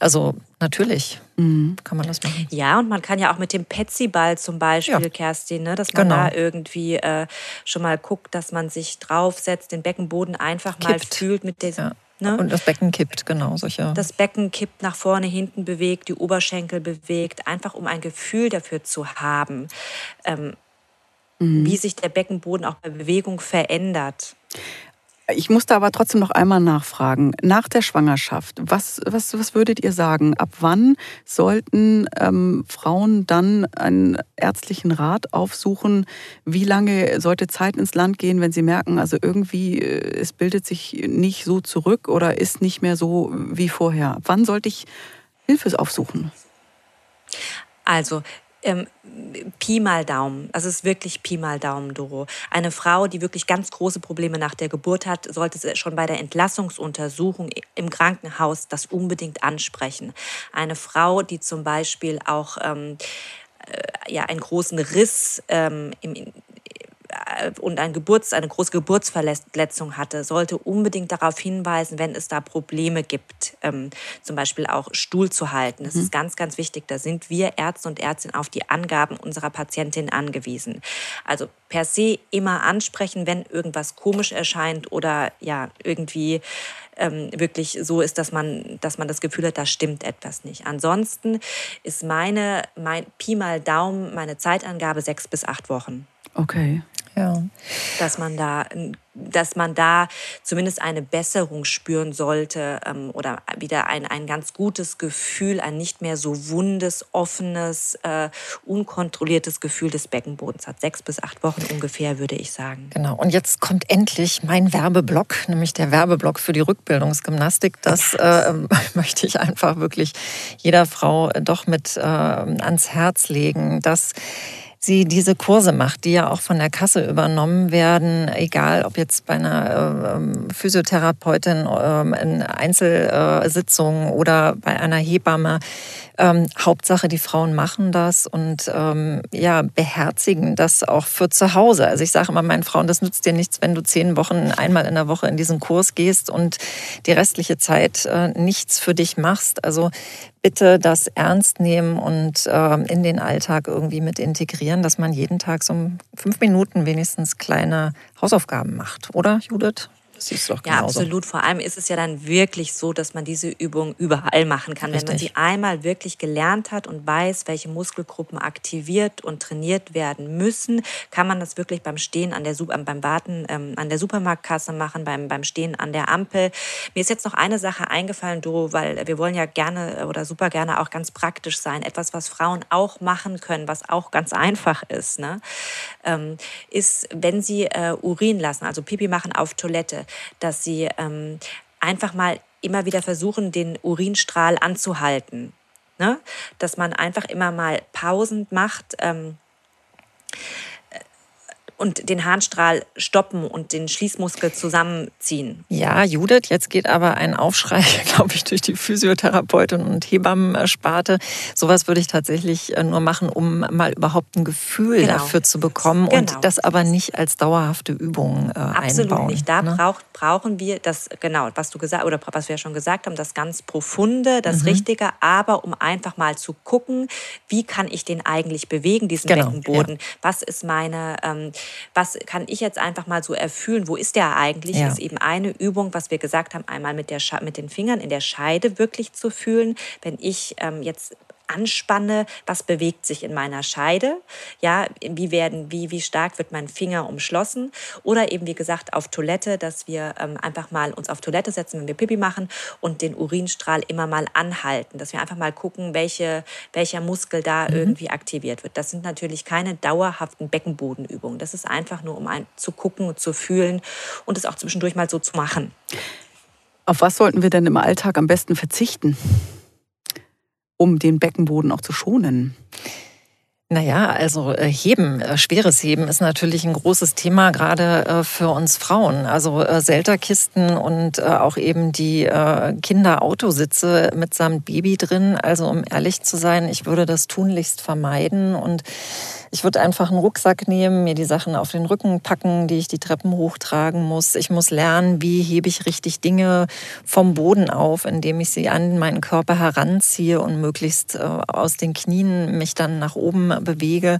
Also natürlich mhm. kann man das machen. Ja, und man kann ja auch mit dem Petsy-Ball zum Beispiel, ja. Kerstin, ne, dass man genau. da irgendwie äh, schon mal guckt, dass man sich draufsetzt, den Beckenboden einfach kippt. mal fühlt mit diesem. Ja. Ne? Und das Becken kippt, genau, solche. Das Becken kippt nach vorne, hinten bewegt, die Oberschenkel bewegt, einfach um ein Gefühl dafür zu haben, ähm, mhm. wie sich der Beckenboden auch bei Bewegung verändert. Ich musste aber trotzdem noch einmal nachfragen. Nach der Schwangerschaft, was, was, was würdet ihr sagen? Ab wann sollten ähm, Frauen dann einen ärztlichen Rat aufsuchen? Wie lange sollte Zeit ins Land gehen, wenn sie merken, also irgendwie äh, es bildet sich nicht so zurück oder ist nicht mehr so wie vorher? Wann sollte ich Hilfe aufsuchen? Also ähm, Pi mal Daumen, also es ist wirklich Pi mal Daumen, Doro. Eine Frau, die wirklich ganz große Probleme nach der Geburt hat, sollte schon bei der Entlassungsuntersuchung im Krankenhaus das unbedingt ansprechen. Eine Frau, die zum Beispiel auch ähm, äh, ja, einen großen Riss ähm, im, und ein Geburts-, eine große Geburtsverletzung hatte, sollte unbedingt darauf hinweisen, wenn es da Probleme gibt, ähm, zum Beispiel auch Stuhl zu halten. Das mhm. ist ganz, ganz wichtig. Da sind wir Ärzte und Ärztinnen auf die Angaben unserer Patientin angewiesen. Also per se immer ansprechen, wenn irgendwas komisch erscheint oder ja irgendwie ähm, wirklich so ist, dass man, dass man das Gefühl hat, da stimmt etwas nicht. Ansonsten ist meine, mein Pi mal Daumen, meine Zeitangabe sechs bis acht Wochen. Okay. Ja. Dass man da, dass man da zumindest eine Besserung spüren sollte ähm, oder wieder ein, ein ganz gutes Gefühl, ein nicht mehr so wundes, offenes, äh, unkontrolliertes Gefühl des Beckenbodens hat. Sechs bis acht Wochen ungefähr, würde ich sagen. Genau. Und jetzt kommt endlich mein Werbeblock, nämlich der Werbeblock für die Rückbildungsgymnastik. Das äh, <laughs> möchte ich einfach wirklich jeder Frau doch mit äh, ans Herz legen, dass sie diese Kurse macht, die ja auch von der Kasse übernommen werden, egal ob jetzt bei einer äh, Physiotherapeutin äh, in Einzelsitzungen oder bei einer Hebamme. Ähm, Hauptsache, die Frauen machen das und ähm, ja, beherzigen das auch für zu Hause. Also ich sage immer meinen Frauen, das nützt dir nichts, wenn du zehn Wochen einmal in der Woche in diesen Kurs gehst und die restliche Zeit äh, nichts für dich machst. Also bitte das ernst nehmen und äh, in den Alltag irgendwie mit integrieren, dass man jeden Tag so fünf Minuten wenigstens kleine Hausaufgaben macht, oder Judith? Siehst du doch genauso. Ja, absolut. Vor allem ist es ja dann wirklich so, dass man diese Übung überall machen kann. Richtig. Wenn man sie einmal wirklich gelernt hat und weiß, welche Muskelgruppen aktiviert und trainiert werden müssen, kann man das wirklich beim Stehen an der beim Warten ähm, an der Supermarktkasse machen, beim, beim Stehen an der Ampel. Mir ist jetzt noch eine Sache eingefallen, Doro, weil wir wollen ja gerne oder super gerne auch ganz praktisch sein. Etwas, was Frauen auch machen können, was auch ganz einfach ist, ne? ähm, ist, wenn sie äh, Urin lassen, also Pipi machen auf Toilette, dass sie ähm, einfach mal immer wieder versuchen, den Urinstrahl anzuhalten. Ne? Dass man einfach immer mal Pausen macht. Ähm, und den Harnstrahl stoppen und den Schließmuskel zusammenziehen. Ja, Judith, jetzt geht aber ein Aufschrei, <laughs> glaube ich, durch die Physiotherapeutin und Hebammensparte. Sowas würde ich tatsächlich äh, nur machen, um mal überhaupt ein Gefühl genau. dafür zu bekommen genau. und das aber nicht als dauerhafte Übung äh, Absolut einbauen. nicht. Da ne? braucht, brauchen wir das, genau, was du gesagt oder was wir ja schon gesagt haben, das ganz Profunde, das mhm. Richtige, aber um einfach mal zu gucken, wie kann ich den eigentlich bewegen, diesen genau. Beckenboden? Ja. Was ist meine ähm, was kann ich jetzt einfach mal so erfüllen, wo ist der eigentlich, ja. ist eben eine Übung, was wir gesagt haben, einmal mit, der mit den Fingern in der Scheide wirklich zu fühlen. Wenn ich ähm, jetzt anspanne, was bewegt sich in meiner Scheide, ja, wie werden, wie, wie stark wird mein Finger umschlossen oder eben, wie gesagt, auf Toilette, dass wir ähm, einfach mal uns auf Toilette setzen, wenn wir Pipi machen und den Urinstrahl immer mal anhalten, dass wir einfach mal gucken, welche, welcher Muskel da mhm. irgendwie aktiviert wird. Das sind natürlich keine dauerhaften Beckenbodenübungen. Das ist einfach nur, um ein, zu gucken und zu fühlen und es auch zwischendurch mal so zu machen. Auf was sollten wir denn im Alltag am besten verzichten? Um den Beckenboden auch zu schonen? Naja, also äh, Heben, äh, schweres Heben ist natürlich ein großes Thema, gerade äh, für uns Frauen. Also Selterkisten und auch eben die Kinderautositze mitsamt Baby drin. Also um ehrlich zu sein, ich würde das tunlichst vermeiden und ich würde einfach einen Rucksack nehmen, mir die Sachen auf den Rücken packen, die ich die Treppen hochtragen muss. Ich muss lernen, wie hebe ich richtig Dinge vom Boden auf, indem ich sie an meinen Körper heranziehe und möglichst äh, aus den Knien mich dann nach oben bewege.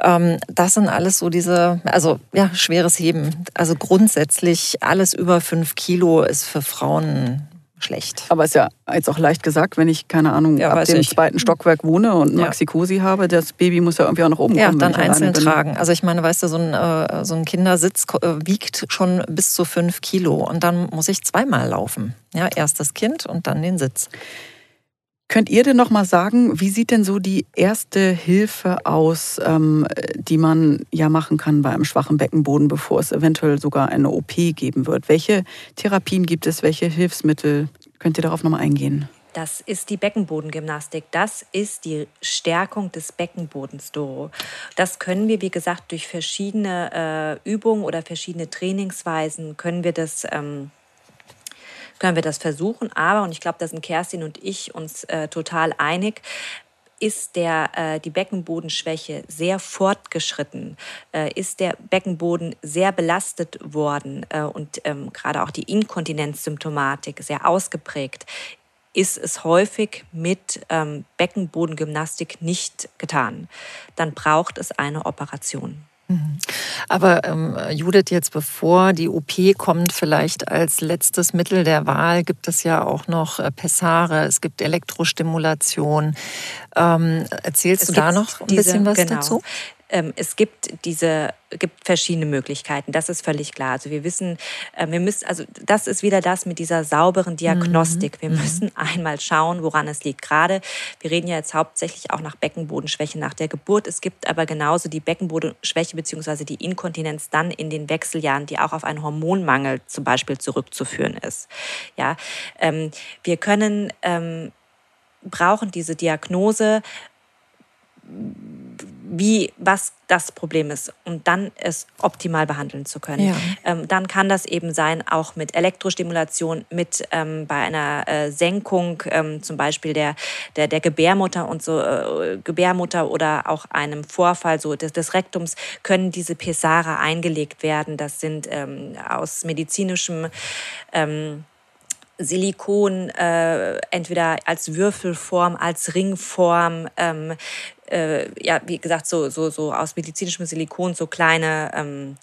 Ähm, das sind alles so diese, also ja, schweres Heben. Also grundsätzlich alles über fünf Kilo ist für Frauen schlecht. Aber ist ja jetzt auch leicht gesagt, wenn ich, keine Ahnung, ja, ab dem ich. zweiten Stockwerk wohne und Maxikosi ja. habe, das Baby muss ja irgendwie auch nach oben ja, kommen. Ja, dann einzeln tragen. Also ich meine, weißt du, so ein, äh, so ein Kindersitz äh, wiegt schon bis zu fünf Kilo und dann muss ich zweimal laufen. Ja, erst das Kind und dann den Sitz. Könnt ihr denn noch mal sagen, wie sieht denn so die erste Hilfe aus, ähm, die man ja machen kann bei einem schwachen Beckenboden, bevor es eventuell sogar eine OP geben wird? Welche Therapien gibt es? Welche Hilfsmittel? Könnt ihr darauf noch mal eingehen? Das ist die Beckenbodengymnastik. Das ist die Stärkung des Beckenbodens, Doro. Das können wir, wie gesagt, durch verschiedene äh, Übungen oder verschiedene Trainingsweisen können wir das ähm, können wir das versuchen. Aber, und ich glaube, da sind Kerstin und ich uns äh, total einig, ist der, äh, die Beckenbodenschwäche sehr fortgeschritten, äh, ist der Beckenboden sehr belastet worden äh, und ähm, gerade auch die Inkontinenzsymptomatik sehr ausgeprägt, ist es häufig mit ähm, Beckenbodengymnastik nicht getan. Dann braucht es eine Operation. Mhm. Aber ähm, Judith, jetzt bevor die OP kommt, vielleicht als letztes Mittel der Wahl gibt es ja auch noch äh, Pessare, es gibt Elektrostimulation. Ähm, erzählst es du da noch ein diese, bisschen was genau. dazu? Ähm, es gibt diese gibt verschiedene Möglichkeiten. Das ist völlig klar. Also wir wissen, äh, wir müssen, also das ist wieder das mit dieser sauberen Diagnostik. Wir mhm. müssen einmal schauen, woran es liegt. Gerade, wir reden ja jetzt hauptsächlich auch nach Beckenbodenschwäche nach der Geburt. Es gibt aber genauso die Beckenbodenschwäche bzw. die Inkontinenz dann in den Wechseljahren, die auch auf einen Hormonmangel zum Beispiel zurückzuführen ist. Ja, ähm, wir können ähm, brauchen diese Diagnose wie, was das Problem ist und dann es optimal behandeln zu können. Ja. Ähm, dann kann das eben sein, auch mit Elektrostimulation, mit ähm, bei einer äh, Senkung ähm, zum Beispiel der, der, der Gebärmutter und so, äh, Gebärmutter oder auch einem Vorfall so des, des Rektums können diese Pessare eingelegt werden. Das sind ähm, aus medizinischem ähm, Silikon äh, entweder als Würfelform, als Ringform, ähm, äh, ja, wie gesagt, so, so, so aus medizinischem Silikon, so kleine, ähm,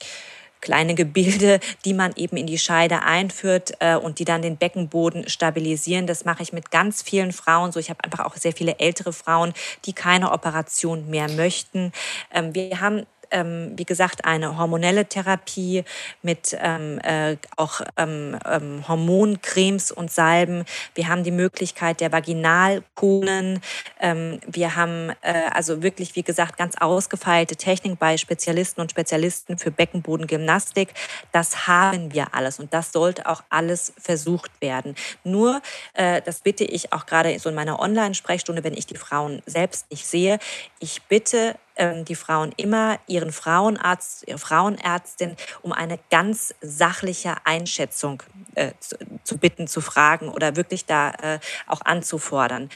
kleine Gebilde, <laughs> die man eben in die Scheide einführt äh, und die dann den Beckenboden stabilisieren. Das mache ich mit ganz vielen Frauen so. Ich habe einfach auch sehr viele ältere Frauen, die keine Operation mehr möchten. Ähm, wir haben ähm, wie gesagt, eine hormonelle Therapie mit ähm, äh, auch ähm, ähm, Hormoncremes und Salben. Wir haben die Möglichkeit der Vaginalkonen. Ähm, wir haben äh, also wirklich, wie gesagt, ganz ausgefeilte Technik bei Spezialisten und Spezialisten für Beckenbodengymnastik. Das haben wir alles und das sollte auch alles versucht werden. Nur, äh, das bitte ich auch gerade so in meiner Online-Sprechstunde, wenn ich die Frauen selbst nicht sehe, ich bitte ähm, die Frauen immer ihren Frauenarzt, ihre Frauenärztin um eine ganz sachliche Einschätzung äh, zu, zu, bitten, zu fragen oder wirklich da äh, auch anzufordern.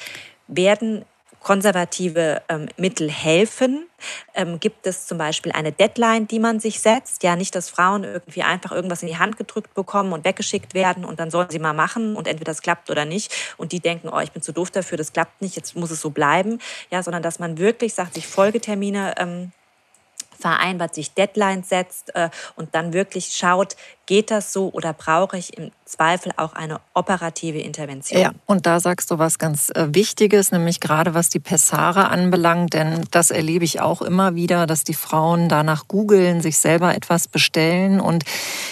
Werden konservative ähm, Mittel helfen? Ähm, gibt es zum Beispiel eine Deadline, die man sich setzt? Ja, nicht, dass Frauen irgendwie einfach irgendwas in die Hand gedrückt bekommen und weggeschickt werden und dann sollen sie mal machen und entweder das klappt oder nicht und die denken, oh, ich bin zu doof dafür, das klappt nicht, jetzt muss es so bleiben. Ja, sondern dass man wirklich sagt, sich Folgetermine ähm, vereinbart, sich Deadlines setzt äh, und dann wirklich schaut, geht das so oder brauche ich im Zweifel auch eine operative Intervention? Ja, und da sagst du was ganz äh, Wichtiges, nämlich gerade was die Pessare anbelangt, denn das erlebe ich auch immer wieder, dass die Frauen danach googeln, sich selber etwas bestellen und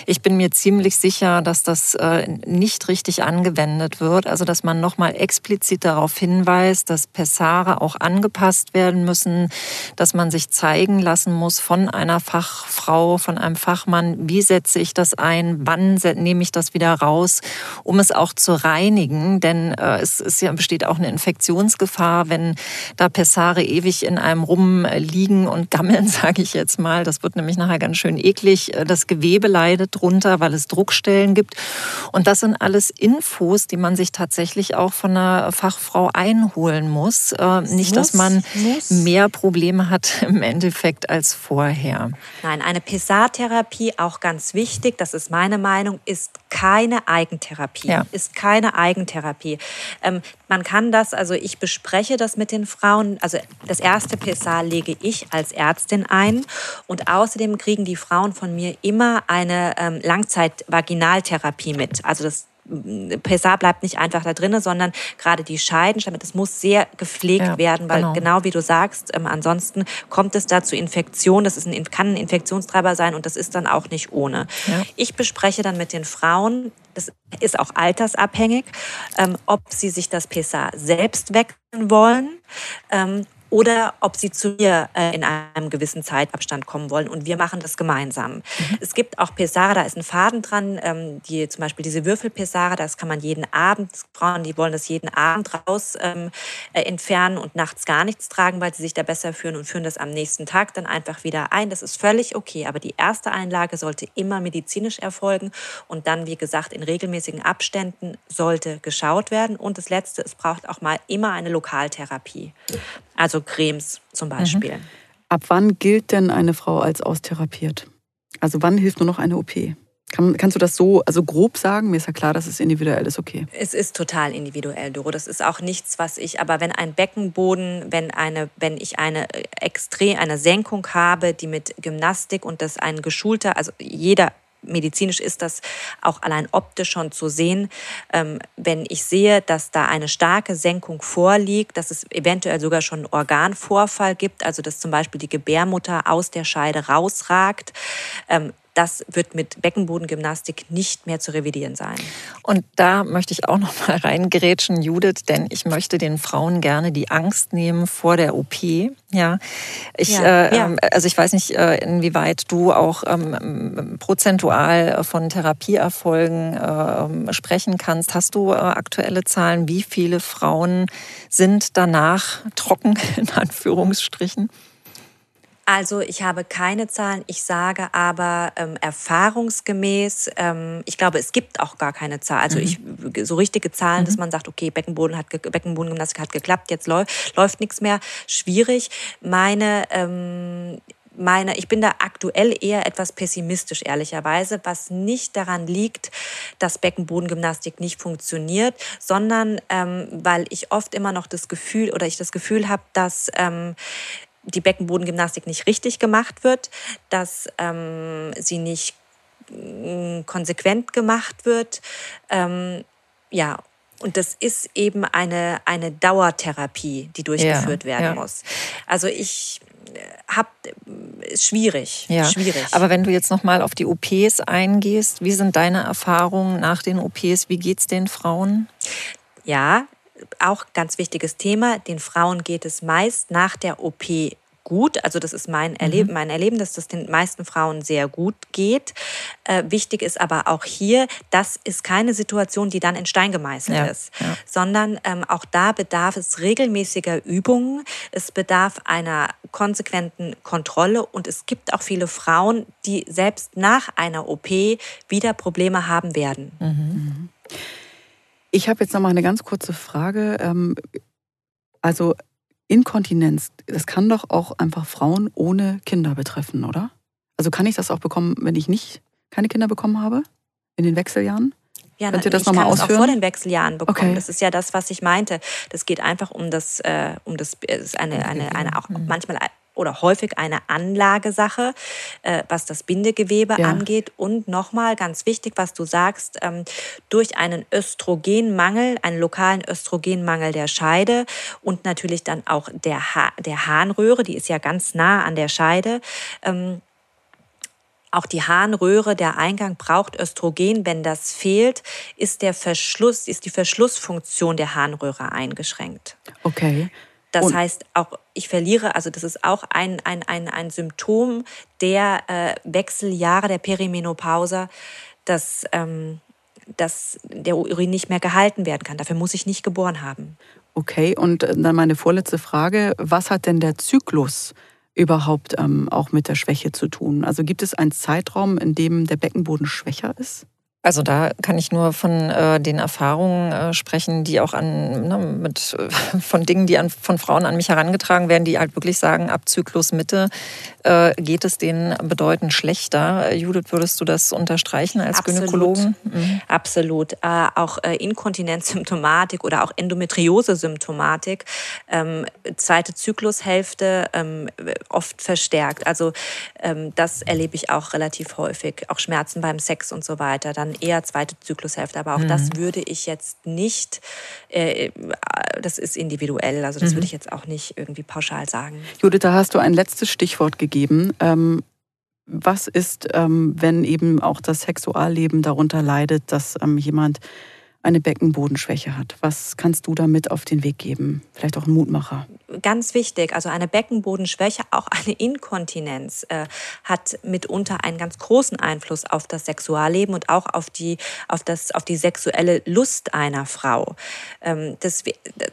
ich bin mir ziemlich sicher, dass das äh, nicht richtig angewendet wird, also dass man nochmal explizit darauf hinweist, dass Pessare auch angepasst werden müssen, dass man sich zeigen lassen muss von einer Fachfrau, von einem Fachmann, wie setze ich das ein, wann nehme ich das wieder raus, um es auch zu reinigen. Denn äh, es ist ja, besteht auch eine Infektionsgefahr, wenn da Pessare ewig in einem rumliegen und gammeln, <laughs> sage ich jetzt mal. Das wird nämlich nachher ganz schön eklig. Äh, das Gewebe leidet drunter, weil es Druckstellen gibt. Und das sind alles Infos, die man sich tatsächlich auch von einer Fachfrau einholen muss. Äh, nicht, dass man mehr Probleme hat <laughs> im Endeffekt als vorher. Nein, eine Pessartherapie auch ganz wichtig. Das ist meine Meinung, ist keine Eigentherapie. Ja. Ist keine Eigentherapie. Ähm, man kann das, also ich bespreche das mit den Frauen. Also das erste PSA lege ich als Ärztin ein. Und außerdem kriegen die Frauen von mir immer eine ähm, Langzeitvaginaltherapie mit. Also das PSA bleibt nicht einfach da drin, sondern gerade die Scheidenschleimhaut, das muss sehr gepflegt ja, werden, weil genau. genau. wie du sagst, ähm, ansonsten kommt es da zu Infektionen. Das ist ein, kann ein Infektionstreiber sein und das ist dann auch nicht ohne. Ja. Ich bespreche dann mit den Frauen, das ist auch altersabhängig, ähm, ob sie sich das PSA selbst wechseln wollen ähm, oder ob sie zu mir äh, in einem gewissen Zeitabstand kommen wollen. Und wir machen das gemeinsam. Mhm. Es gibt auch Pesare, da ist ein Faden dran, ähm, die, zum Beispiel diese Würfelpesare, das kann man jeden Abend, Frauen, die wollen das jeden Abend raus ähm, äh, entfernen und nachts gar nichts tragen, weil sie sich da besser fühlen und führen das am nächsten Tag dann einfach wieder ein. Das ist völlig okay. Aber die erste Einlage sollte immer medizinisch erfolgen und dann, wie gesagt, in regelmäßigen Abständen sollte geschaut werden. Und das Letzte, es braucht auch mal immer eine Lokaltherapie. Also Cremes zum Beispiel. Mhm. Ab wann gilt denn eine Frau als austherapiert? Also wann hilft nur noch eine OP? Kann, kannst du das so also grob sagen? Mir ist ja klar, dass es individuell ist, okay. Es ist total individuell, Doro. Das ist auch nichts, was ich, aber wenn ein Beckenboden, wenn eine, wenn ich eine extrem, eine Senkung habe, die mit Gymnastik und das ein geschulter, also jeder medizinisch ist das auch allein optisch schon zu sehen. Ähm, wenn ich sehe, dass da eine starke Senkung vorliegt, dass es eventuell sogar schon einen Organvorfall gibt, also dass zum Beispiel die Gebärmutter aus der Scheide rausragt, ähm, das wird mit Beckenbodengymnastik nicht mehr zu revidieren sein. Und da möchte ich auch noch mal reingerätschen, Judith, denn ich möchte den Frauen gerne die Angst nehmen vor der OP. Ja, ich, ja, äh, ja. Ähm, also ich weiß nicht, äh, inwieweit du auch ähm, prozentual von Therapieerfolgen äh, sprechen kannst. Hast du äh, aktuelle Zahlen? Wie viele Frauen sind danach trocken <laughs> in Anführungsstrichen? Also ich habe keine Zahlen. Ich sage aber ähm, erfahrungsgemäß, ähm, ich glaube, es gibt auch gar keine Zahlen. Also mhm. ich, so richtige Zahlen, mhm. dass man sagt, okay, Beckenboden hat, Beckenbodengymnastik hat geklappt, jetzt läuft, läuft nichts mehr. Schwierig. Meine ähm, meine, ich bin da aktuell eher etwas pessimistisch, ehrlicherweise, was nicht daran liegt, dass Beckenbodengymnastik nicht funktioniert, sondern ähm, weil ich oft immer noch das Gefühl oder ich das Gefühl habe, dass ähm, die Beckenbodengymnastik nicht richtig gemacht wird, dass ähm, sie nicht mm, konsequent gemacht wird. Ähm, ja, und das ist eben eine, eine Dauertherapie, die durchgeführt ja, werden ja. muss. Also ich äh, habe ist schwierig, ja. schwierig. Aber wenn du jetzt noch mal auf die OPs eingehst, wie sind deine Erfahrungen nach den OPs? Wie geht es den Frauen? Ja, auch ganz wichtiges Thema. Den Frauen geht es meist nach der OP gut. Also das ist mein Erleben, mhm. mein Erleben, dass das den meisten Frauen sehr gut geht. Äh, wichtig ist aber auch hier, das ist keine Situation, die dann in Stein gemeißelt ja, ist, ja. sondern ähm, auch da bedarf es regelmäßiger Übungen. Es bedarf einer konsequenten Kontrolle und es gibt auch viele Frauen, die selbst nach einer OP wieder Probleme haben werden. Mhm. Ich habe jetzt noch mal eine ganz kurze Frage. Ähm, also Inkontinenz, das kann doch auch einfach Frauen ohne Kinder betreffen, oder? Also kann ich das auch bekommen, wenn ich nicht keine Kinder bekommen habe? In den Wechseljahren? Ja, Könnt ihr das nochmal ausführen? auch vor den Wechseljahren bekommen. Okay. Das ist ja das, was ich meinte. Das geht einfach um das, äh, um das, ist eine, eine, eine auch mhm. manchmal oder häufig eine Anlagesache, äh, was das Bindegewebe ja. angeht. Und nochmal ganz wichtig, was du sagst, ähm, durch einen Östrogenmangel, einen lokalen Östrogenmangel der Scheide und natürlich dann auch der, ha der Harnröhre, die ist ja ganz nah an der Scheide. Ähm, auch die Harnröhre, der Eingang braucht Östrogen. Wenn das fehlt, ist der Verschluss, ist die Verschlussfunktion der Harnröhre eingeschränkt. Okay. Das und heißt, auch ich verliere, also das ist auch ein, ein, ein, ein Symptom der äh, Wechseljahre der Perimenopause, dass, ähm, dass der Urin nicht mehr gehalten werden kann. Dafür muss ich nicht geboren haben. Okay, und äh, dann meine vorletzte Frage. Was hat denn der Zyklus überhaupt ähm, auch mit der Schwäche zu tun? Also gibt es einen Zeitraum, in dem der Beckenboden schwächer ist? Also da kann ich nur von äh, den Erfahrungen äh, sprechen, die auch an ne, mit äh, <laughs> von Dingen, die an, von Frauen an mich herangetragen werden, die halt wirklich sagen, ab Zyklus Mitte äh, geht es denen bedeutend schlechter. Judith, würdest du das unterstreichen als Absolut. Gynäkologen? Mhm. Absolut. Äh, auch äh, Inkontinenzsymptomatik oder auch Endometriose-Symptomatik, ähm, zweite Zyklushälfte ähm, oft verstärkt. Also ähm, das erlebe ich auch relativ häufig. Auch Schmerzen beim Sex und so weiter. Dann eher zweite Zyklushälfte. Aber auch mhm. das würde ich jetzt nicht, äh, das ist individuell, also das mhm. würde ich jetzt auch nicht irgendwie pauschal sagen. Judith, da hast du ein letztes Stichwort gegeben. Ähm, was ist, ähm, wenn eben auch das Sexualleben darunter leidet, dass ähm, jemand eine Beckenbodenschwäche hat. Was kannst du damit auf den Weg geben? Vielleicht auch ein Mutmacher. Ganz wichtig, also eine Beckenbodenschwäche, auch eine Inkontinenz äh, hat mitunter einen ganz großen Einfluss auf das Sexualleben und auch auf die, auf das, auf die sexuelle Lust einer Frau. Ähm, das,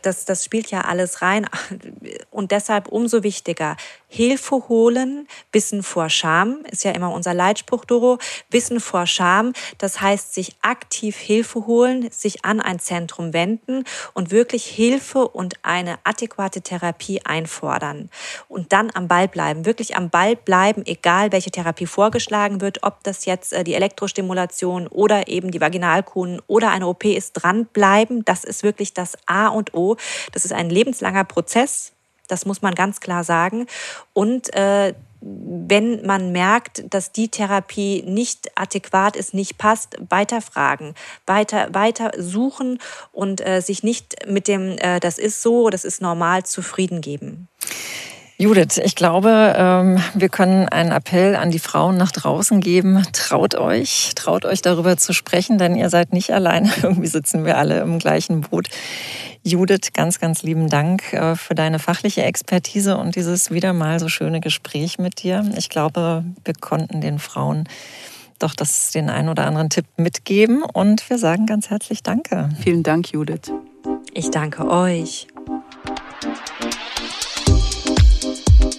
das, das spielt ja alles rein <laughs> und deshalb umso wichtiger, Hilfe holen, Wissen vor Scham, ist ja immer unser Leitspruch, Doro, Wissen vor Scham, das heißt sich aktiv Hilfe holen, sich an ein Zentrum wenden und wirklich Hilfe und eine adäquate Therapie einfordern und dann am Ball bleiben, wirklich am Ball bleiben, egal welche Therapie vorgeschlagen wird, ob das jetzt äh, die Elektrostimulation oder eben die Vaginalkuhn oder eine OP ist, dranbleiben, das ist wirklich das A und O. Das ist ein lebenslanger Prozess, das muss man ganz klar sagen. Und äh, wenn man merkt, dass die Therapie nicht adäquat ist, nicht passt, weiterfragen, weiter, weiter suchen und äh, sich nicht mit dem, äh, das ist so, das ist normal, zufrieden geben. Judith, ich glaube, ähm, wir können einen Appell an die Frauen nach draußen geben. Traut euch, traut euch darüber zu sprechen, denn ihr seid nicht alleine. <laughs> Irgendwie sitzen wir alle im gleichen Boot. Judith, ganz, ganz lieben Dank äh, für deine fachliche Expertise und dieses wieder mal so schöne Gespräch mit dir. Ich glaube, wir konnten den Frauen doch das den einen oder anderen Tipp mitgeben und wir sagen ganz herzlich Danke. Vielen Dank, Judith. Ich danke euch.